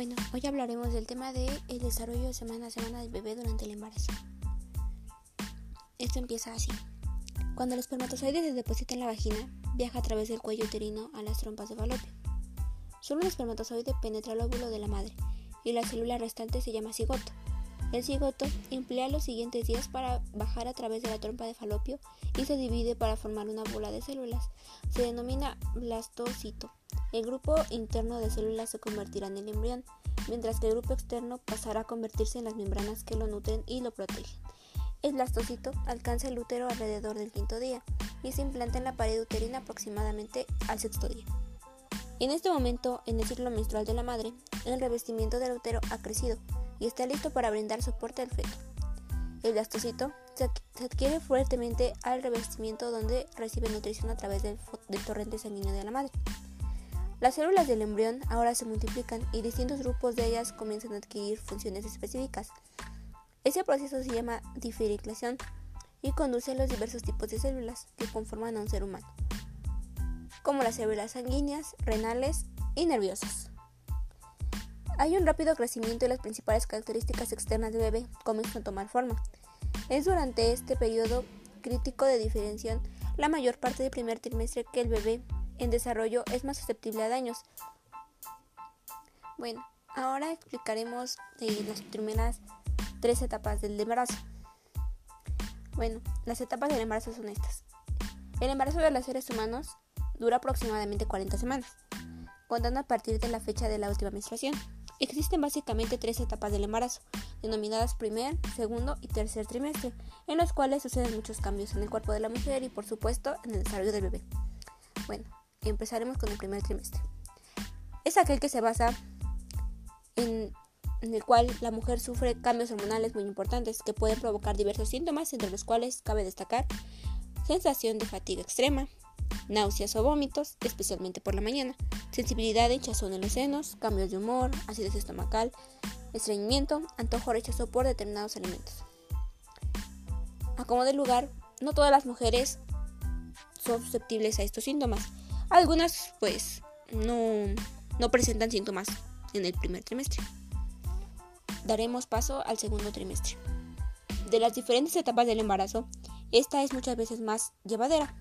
Bueno, hoy hablaremos del tema de el desarrollo semana a semana del bebé durante el embarazo. Esto empieza así. Cuando el espermatozoide se deposita en la vagina, viaja a través del cuello uterino a las trompas de falopio. Solo un espermatozoide penetra el óvulo de la madre y la célula restante se llama cigoto. El cigoto emplea los siguientes días para bajar a través de la trompa de falopio y se divide para formar una bola de células. Se denomina blastocito. El grupo interno de células se convertirá en el embrión, mientras que el grupo externo pasará a convertirse en las membranas que lo nutren y lo protegen. El blastocito alcanza el útero alrededor del quinto día y se implanta en la pared uterina aproximadamente al sexto día. En este momento, en el ciclo menstrual de la madre, el revestimiento del útero ha crecido y está listo para brindar soporte al feto. El blastocito se adquiere fuertemente al revestimiento donde recibe nutrición a través del, del torrente sanguíneo de la madre. Las células del embrión ahora se multiplican y distintos grupos de ellas comienzan a adquirir funciones específicas. Ese proceso se llama diferenciación y conduce a los diversos tipos de células que conforman a un ser humano, como las células sanguíneas, renales y nerviosas. Hay un rápido crecimiento y las principales características externas del bebé comienzan a tomar forma. Es durante este periodo crítico de diferenciación la mayor parte del primer trimestre que el bebé en desarrollo es más susceptible a daños. Bueno, ahora explicaremos eh, las primeras tres etapas del embarazo. Bueno, las etapas del embarazo son estas. El embarazo de los seres humanos dura aproximadamente 40 semanas, contando a partir de la fecha de la última menstruación. Existen básicamente tres etapas del embarazo, denominadas primer, segundo y tercer trimestre, en los cuales suceden muchos cambios en el cuerpo de la mujer y por supuesto en el desarrollo del bebé. Bueno, empezaremos con el primer trimestre. Es aquel que se basa en, el cual la mujer sufre cambios hormonales muy importantes que pueden provocar diversos síntomas, entre los cuales cabe destacar sensación de fatiga extrema, náuseas o vómitos, especialmente por la mañana, sensibilidad de hinchazón en los senos, cambios de humor, acidez estomacal, estreñimiento, antojo rechazo por determinados alimentos. A como lugar, no todas las mujeres son susceptibles a estos síntomas. Algunas pues no, no presentan síntomas en el primer trimestre. Daremos paso al segundo trimestre. De las diferentes etapas del embarazo, esta es muchas veces más llevadera,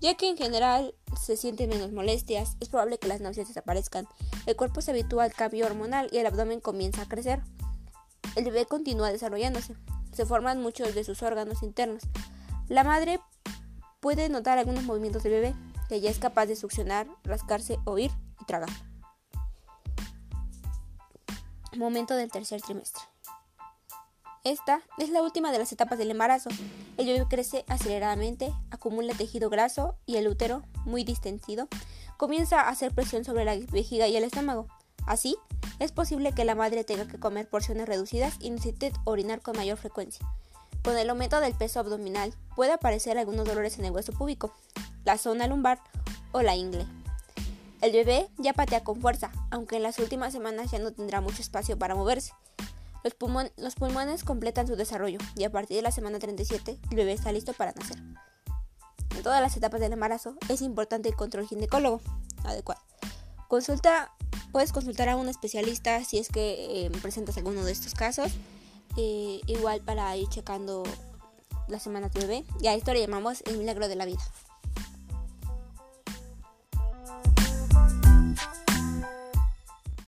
ya que en general se sienten menos molestias, es probable que las náuseas desaparezcan, el cuerpo se habitúa al cambio hormonal y el abdomen comienza a crecer. El bebé continúa desarrollándose, se forman muchos de sus órganos internos. La madre puede notar algunos movimientos del bebé, que ya es capaz de succionar, rascarse, oír y tragar. Momento del tercer trimestre. Esta es la última de las etapas del embarazo. El bebé crece aceleradamente, acumula tejido graso y el útero, muy distendido, comienza a hacer presión sobre la vejiga y el estómago. Así, es posible que la madre tenga que comer porciones reducidas y necesite orinar con mayor frecuencia. Con el aumento del peso abdominal puede aparecer algunos dolores en el hueso púbico, la zona lumbar o la ingle. El bebé ya patea con fuerza, aunque en las últimas semanas ya no tendrá mucho espacio para moverse. Los, los, pulmones completan su desarrollo y a partir de la semana 37 el bebé está listo para nacer. En todas las etapas del embarazo es importante el control ginecólogo adecuado. Consulta, puedes consultar a un especialista si es que eh, presentas alguno de estos casos. Eh, igual para ir checando la semana de bebé. Y a esto le llamamos el milagro de la vida.